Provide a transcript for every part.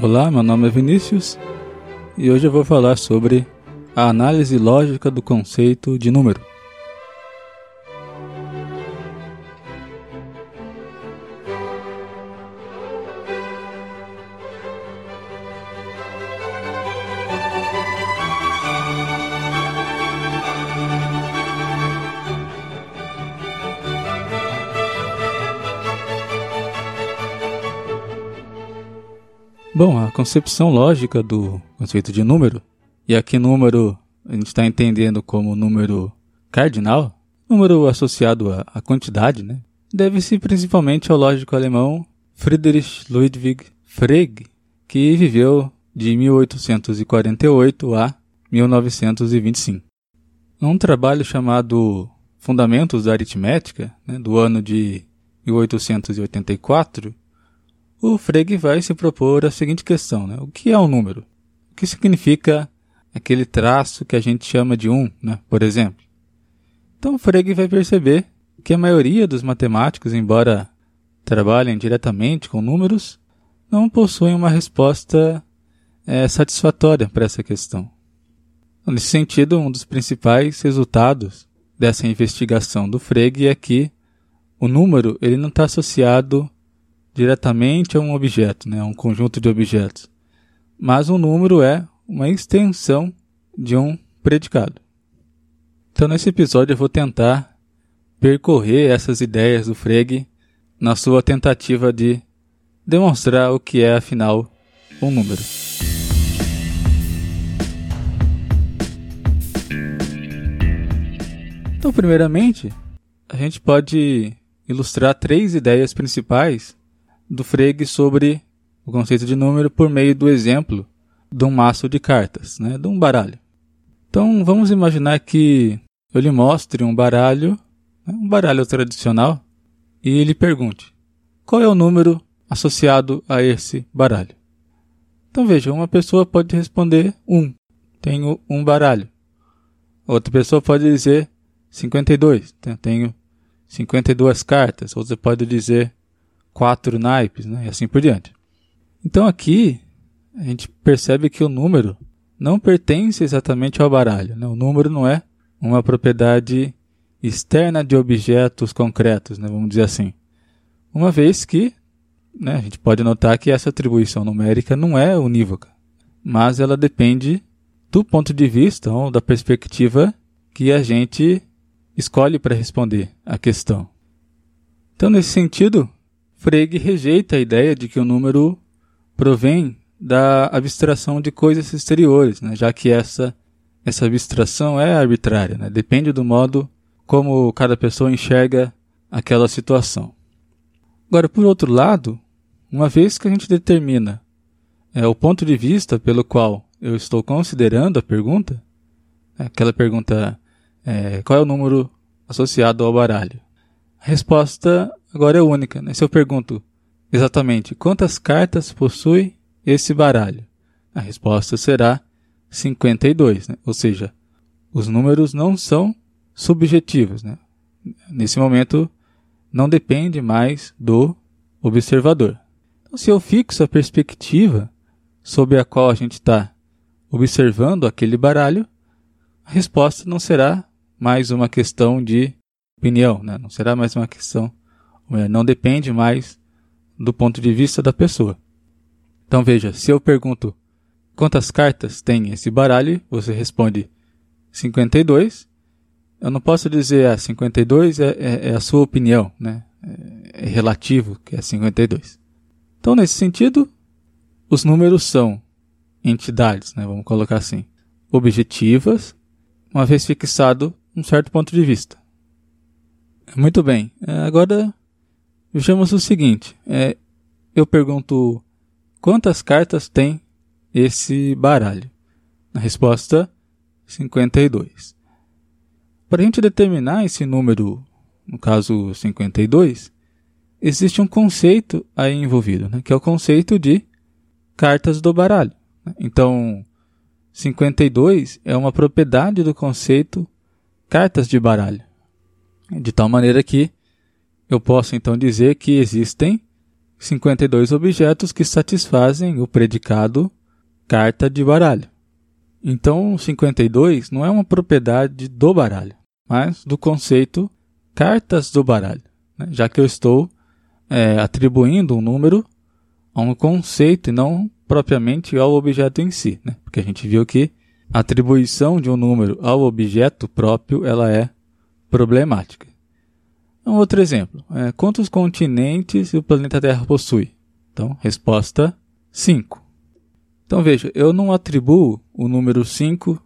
Olá, meu nome é Vinícius e hoje eu vou falar sobre a análise lógica do conceito de número. Bom, a concepção lógica do conceito de número, e aqui número a gente está entendendo como número cardinal, número associado à quantidade, né? deve-se principalmente ao lógico alemão Friedrich Ludwig Frege, que viveu de 1848 a 1925. Num trabalho chamado Fundamentos da Aritmética, né, do ano de 1884, o Frege vai se propor a seguinte questão: né? o que é um número? O que significa aquele traço que a gente chama de um, né? por exemplo? Então o Frege vai perceber que a maioria dos matemáticos, embora trabalhem diretamente com números, não possuem uma resposta é, satisfatória para essa questão. Então, nesse sentido, um dos principais resultados dessa investigação do Frege é que o número ele não está associado diretamente a um objeto, né, a um conjunto de objetos. Mas um número é uma extensão de um predicado. Então, nesse episódio, eu vou tentar percorrer essas ideias do Frege na sua tentativa de demonstrar o que é, afinal, um número. Então, primeiramente, a gente pode ilustrar três ideias principais do Frege sobre o conceito de número por meio do exemplo de um maço de cartas, né, de um baralho. Então vamos imaginar que eu lhe mostre um baralho, né, um baralho tradicional, e lhe pergunte qual é o número associado a esse baralho. Então veja, uma pessoa pode responder um, tenho um baralho. Outra pessoa pode dizer 52, tenho 52 cartas. Outra pode dizer quatro naipes, né? e assim por diante. Então aqui a gente percebe que o número não pertence exatamente ao baralho. Né? O número não é uma propriedade externa de objetos concretos, né? vamos dizer assim. Uma vez que né, a gente pode notar que essa atribuição numérica não é unívoca, mas ela depende do ponto de vista ou da perspectiva que a gente escolhe para responder à questão. Então, nesse sentido, Frege rejeita a ideia de que o número provém da abstração de coisas exteriores, né? já que essa, essa abstração é arbitrária, né? depende do modo como cada pessoa enxerga aquela situação. Agora, por outro lado, uma vez que a gente determina é, o ponto de vista pelo qual eu estou considerando a pergunta, né? aquela pergunta é, qual é o número associado ao baralho? A resposta agora é única. Né? Se eu pergunto exatamente quantas cartas possui esse baralho, a resposta será 52, né? ou seja, os números não são subjetivos. Né? Nesse momento, não depende mais do observador. Então, se eu fixo a perspectiva sob a qual a gente está observando aquele baralho, a resposta não será mais uma questão de opinião, né? não será mais uma questão não depende mais do ponto de vista da pessoa. Então veja, se eu pergunto quantas cartas tem esse baralho, você responde 52. Eu não posso dizer ah, 52 é, é, é a sua opinião, né? É, é relativo que é 52. Então nesse sentido, os números são entidades, né? Vamos colocar assim, objetivas, uma vez fixado um certo ponto de vista. Muito bem. É, agora Vejamos o seguinte: é, eu pergunto quantas cartas tem esse baralho? A resposta: 52. Para a gente determinar esse número, no caso 52, existe um conceito aí envolvido, né, que é o conceito de cartas do baralho. Então, 52 é uma propriedade do conceito cartas de baralho. De tal maneira que eu posso então dizer que existem 52 objetos que satisfazem o predicado carta de baralho. Então, 52 não é uma propriedade do baralho, mas do conceito cartas do baralho, né? já que eu estou é, atribuindo um número a um conceito e não propriamente ao objeto em si, né? porque a gente viu que a atribuição de um número ao objeto próprio ela é problemática. Um outro exemplo. É, quantos continentes o planeta Terra possui? Então, resposta 5. Então veja, eu não atribuo o número 5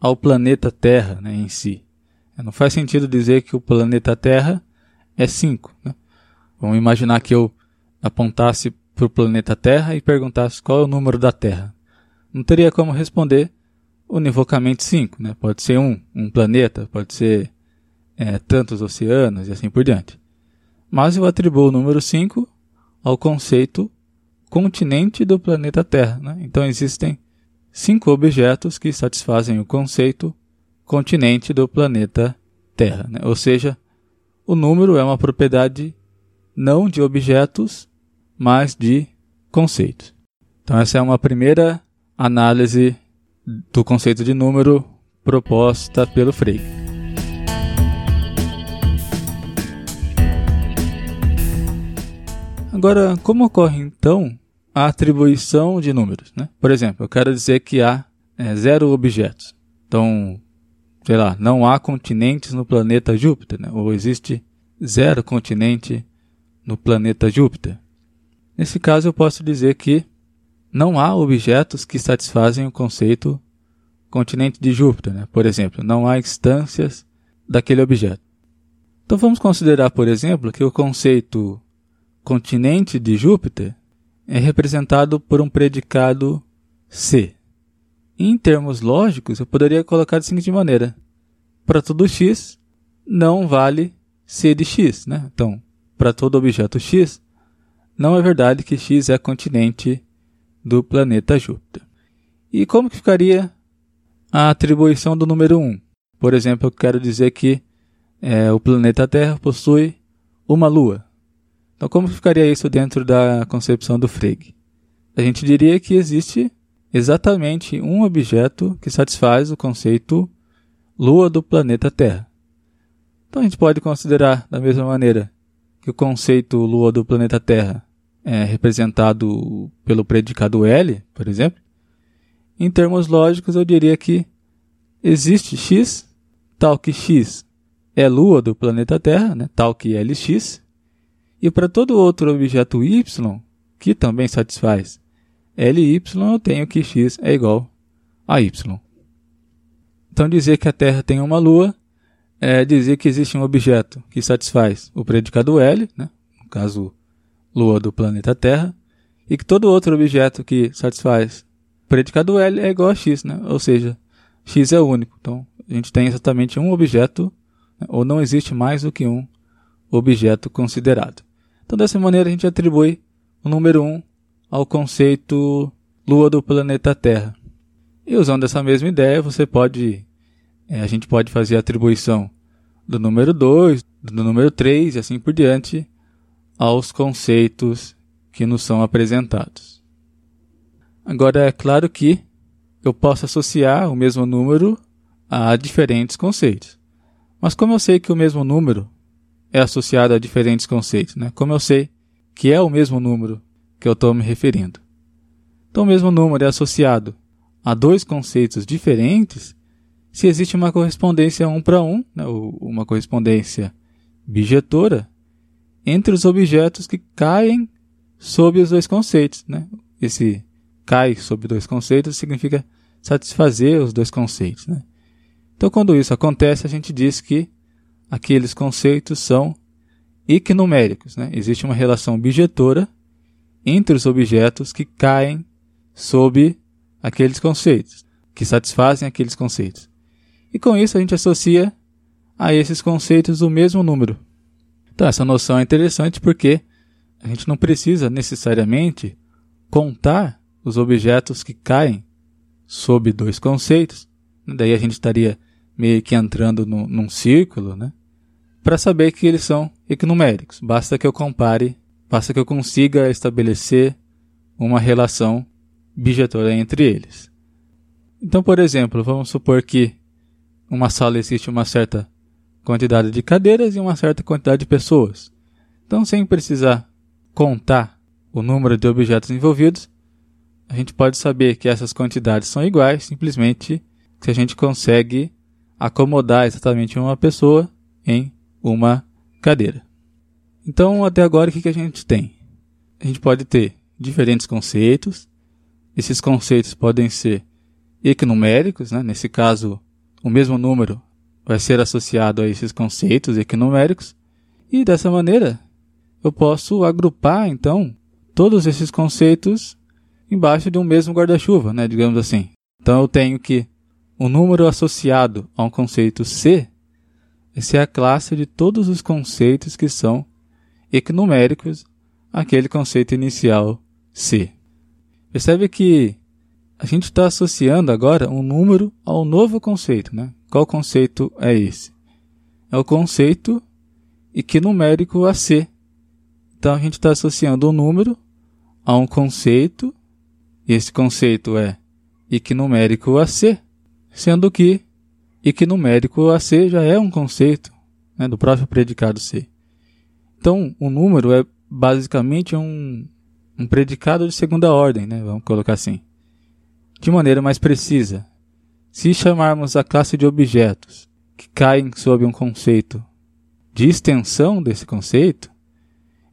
ao planeta Terra né, em si. É, não faz sentido dizer que o planeta Terra é 5. Né? Vamos imaginar que eu apontasse para o planeta Terra e perguntasse qual é o número da Terra. Não teria como responder univocamente 5. Né? Pode ser um, um planeta, pode ser é, tantos oceanos e assim por diante. Mas eu atribuo o número 5 ao conceito continente do planeta Terra. Né? Então existem cinco objetos que satisfazem o conceito continente do planeta Terra. Né? Ou seja, o número é uma propriedade não de objetos, mas de conceitos. Então essa é uma primeira análise do conceito de número proposta pelo Frege. Agora, como ocorre então a atribuição de números? Né? Por exemplo, eu quero dizer que há é, zero objetos. Então, sei lá, não há continentes no planeta Júpiter, né? ou existe zero continente no planeta Júpiter. Nesse caso, eu posso dizer que não há objetos que satisfazem o conceito continente de Júpiter. Né? Por exemplo, não há instâncias daquele objeto. Então vamos considerar, por exemplo, que o conceito continente de Júpiter é representado por um predicado C. Em termos lógicos, eu poderia colocar da seguinte maneira: para todo x, não vale C de x. Né? Então, para todo objeto x, não é verdade que x é continente do planeta Júpiter. E como que ficaria a atribuição do número 1? Por exemplo, eu quero dizer que é, o planeta Terra possui uma lua. Então, como ficaria isso dentro da concepção do Frege? A gente diria que existe exatamente um objeto que satisfaz o conceito lua do planeta Terra. Então, a gente pode considerar da mesma maneira que o conceito lua do planeta Terra é representado pelo predicado L, por exemplo. Em termos lógicos, eu diria que existe x, tal que x é lua do planeta Terra, né, tal que Lx, e para todo outro objeto y, que também satisfaz Ly, eu tenho que x é igual a y. Então dizer que a Terra tem uma lua é dizer que existe um objeto que satisfaz o predicado L, né? no caso, lua do planeta Terra, e que todo outro objeto que satisfaz o predicado L é igual a x, né? ou seja, x é único. Então a gente tem exatamente um objeto, né? ou não existe mais do que um objeto considerado. Então, dessa maneira, a gente atribui o número 1 ao conceito Lua do planeta Terra. E usando essa mesma ideia, você pode, é, a gente pode fazer a atribuição do número 2, do número 3 e assim por diante aos conceitos que nos são apresentados. Agora, é claro que eu posso associar o mesmo número a diferentes conceitos. Mas como eu sei que o mesmo número é associado a diferentes conceitos. Né? Como eu sei que é o mesmo número que eu estou me referindo? Então, o mesmo número é associado a dois conceitos diferentes se existe uma correspondência um para um, né? uma correspondência bijetora, entre os objetos que caem sob os dois conceitos. Né? Esse cai sob dois conceitos significa satisfazer os dois conceitos. Né? Então, quando isso acontece, a gente diz que aqueles conceitos são equinuméricos. Né? Existe uma relação bijetora entre os objetos que caem sob aqueles conceitos, que satisfazem aqueles conceitos. E com isso a gente associa a esses conceitos o mesmo número. Então essa noção é interessante porque a gente não precisa necessariamente contar os objetos que caem sob dois conceitos. Daí a gente estaria meio que entrando no, num círculo, né? Para saber que eles são equinuméricos. Basta que eu compare basta que eu consiga estabelecer uma relação bijetória entre eles. Então, por exemplo, vamos supor que uma sala existe uma certa quantidade de cadeiras e uma certa quantidade de pessoas. Então, sem precisar contar o número de objetos envolvidos, a gente pode saber que essas quantidades são iguais simplesmente se a gente consegue acomodar exatamente uma pessoa em uma cadeira. Então, até agora, o que a gente tem? A gente pode ter diferentes conceitos. Esses conceitos podem ser equinuméricos, né? nesse caso, o mesmo número vai ser associado a esses conceitos equinuméricos. E dessa maneira, eu posso agrupar, então, todos esses conceitos embaixo de um mesmo guarda-chuva, né? digamos assim. Então, eu tenho que o número associado a um conceito C essa é a classe de todos os conceitos que são equinuméricos àquele conceito inicial C. Percebe que a gente está associando agora um número ao novo conceito. Né? Qual conceito é esse? É o conceito equinumérico a C. Então a gente está associando um número a um conceito, e esse conceito é equinumérico a C, sendo que e que numérico a C já é um conceito né, do próprio predicado C. Então, o número é basicamente um, um predicado de segunda ordem, né, vamos colocar assim. De maneira mais precisa, se chamarmos a classe de objetos que caem sob um conceito de extensão desse conceito,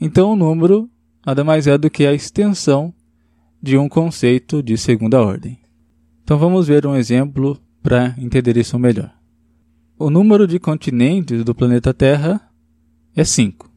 então o número nada mais é do que a extensão de um conceito de segunda ordem. Então vamos ver um exemplo para entender isso melhor. O número de continentes do planeta Terra é 5.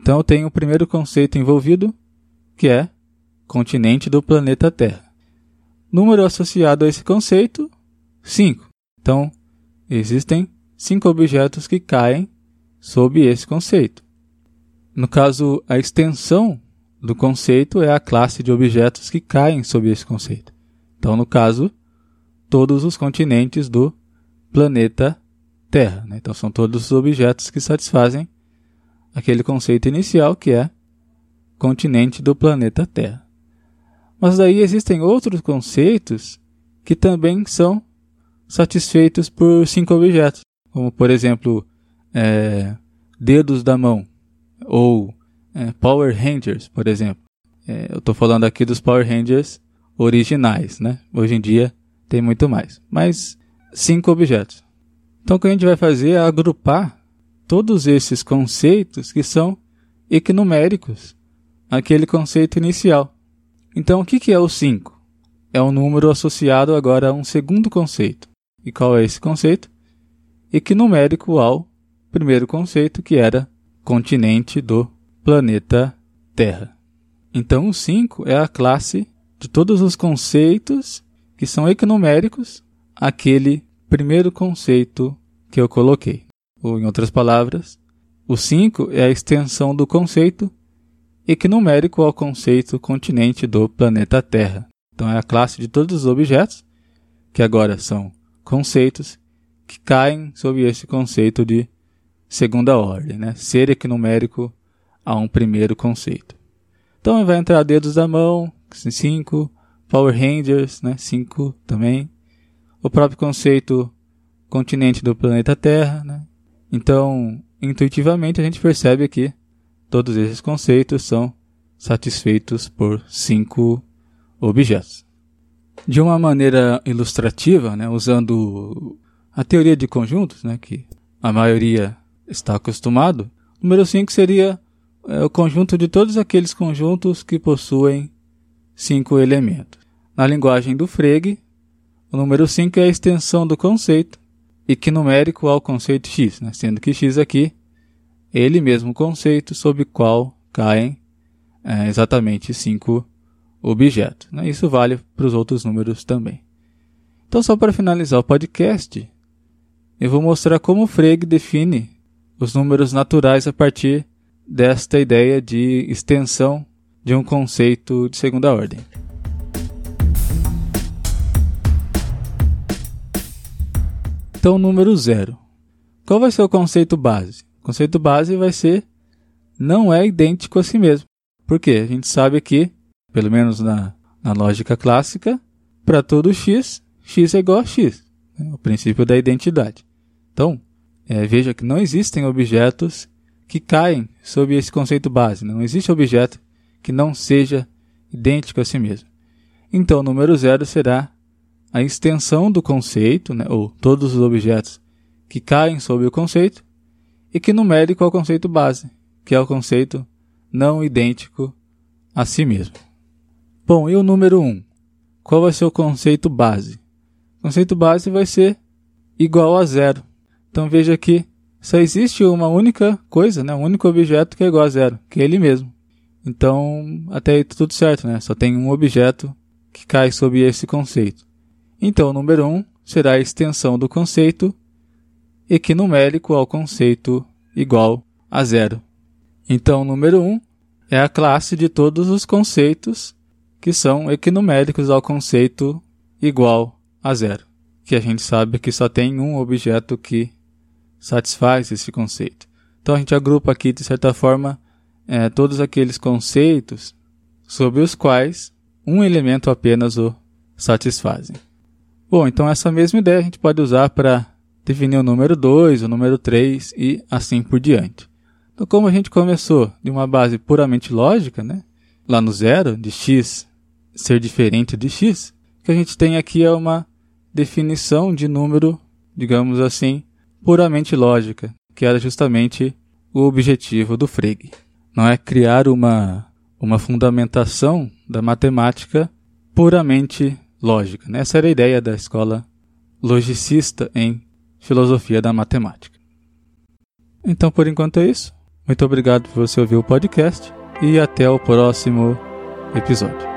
Então tenho o primeiro conceito envolvido, que é continente do planeta Terra. Número associado a esse conceito, 5. Então, existem cinco objetos que caem sob esse conceito. No caso, a extensão do conceito é a classe de objetos que caem sob esse conceito. Então, no caso, todos os continentes do planeta Terra. Né? Então, são todos os objetos que satisfazem aquele conceito inicial que é continente do planeta Terra. Mas daí existem outros conceitos que também são satisfeitos por cinco objetos, como por exemplo é, dedos da mão ou é, Power Rangers, por exemplo. É, eu estou falando aqui dos Power Rangers originais, né? Hoje em dia tem muito mais. Mas cinco objetos. Então o que a gente vai fazer é agrupar todos esses conceitos que são equinuméricos aquele conceito inicial. Então o que é o 5? É um número associado agora a um segundo conceito. E qual é esse conceito? Equinumérico ao primeiro conceito, que era continente do planeta Terra. Então o 5 é a classe de todos os conceitos que são equinuméricos aquele primeiro conceito que eu coloquei. Ou, em outras palavras, o 5 é a extensão do conceito equinumérico ao conceito continente do planeta Terra. Então, é a classe de todos os objetos, que agora são conceitos, que caem sob esse conceito de segunda ordem, né? ser equinumérico a um primeiro conceito. Então, vai entrar dedos da mão, 5, Power Rangers, né? 5 também. O próprio conceito continente do planeta Terra, né? Então, intuitivamente a gente percebe que todos esses conceitos são satisfeitos por cinco objetos. De uma maneira ilustrativa, né, usando a teoria de conjuntos, né, que a maioria está acostumado, número 5 seria é, o conjunto de todos aqueles conjuntos que possuem cinco elementos. Na linguagem do Frege, o número 5 é a extensão do conceito equinumérico ao conceito x, né? sendo que x aqui é ele mesmo conceito sob qual caem é, exatamente cinco objetos. Né? Isso vale para os outros números também. Então, só para finalizar o podcast, eu vou mostrar como Frege define os números naturais a partir desta ideia de extensão de um conceito de segunda ordem. Então, número zero. Qual vai ser o conceito base? O conceito base vai ser não é idêntico a si mesmo. Por quê? A gente sabe que, pelo menos na, na lógica clássica, para todo x, x é igual a x. Né? O princípio da identidade. Então, é, veja que não existem objetos que caem sob esse conceito base. Não existe objeto que não seja idêntico a si mesmo. Então, o número zero será a extensão do conceito, né, ou todos os objetos que caem sob o conceito, e que numérico é o conceito base, que é o conceito não idêntico a si mesmo. Bom, e o número 1? Um? Qual vai ser o conceito base? O conceito base vai ser igual a zero. Então veja que só existe uma única coisa, né? um único objeto que é igual a zero, que é ele mesmo. Então, até aí tá tudo certo, né? Só tem um objeto que cai sob esse conceito. Então, o número 1 um será a extensão do conceito equinumérico ao conceito igual a zero. Então, o número 1 um é a classe de todos os conceitos que são equinuméricos ao conceito igual a zero, que a gente sabe que só tem um objeto que satisfaz esse conceito. Então a gente agrupa aqui, de certa forma, é, todos aqueles conceitos sobre os quais um elemento apenas o satisfazem. Bom, então essa mesma ideia a gente pode usar para definir o número 2, o número 3 e assim por diante. Então, como a gente começou de uma base puramente lógica, né, lá no zero, de x ser diferente de x, o que a gente tem aqui é uma definição de número, digamos assim, puramente lógica, que era justamente o objetivo do Frege. Não é criar uma, uma fundamentação da matemática puramente lógica. Né? Essa era a ideia da escola logicista em filosofia da matemática. Então, por enquanto é isso. Muito obrigado por você ouvir o podcast e até o próximo episódio.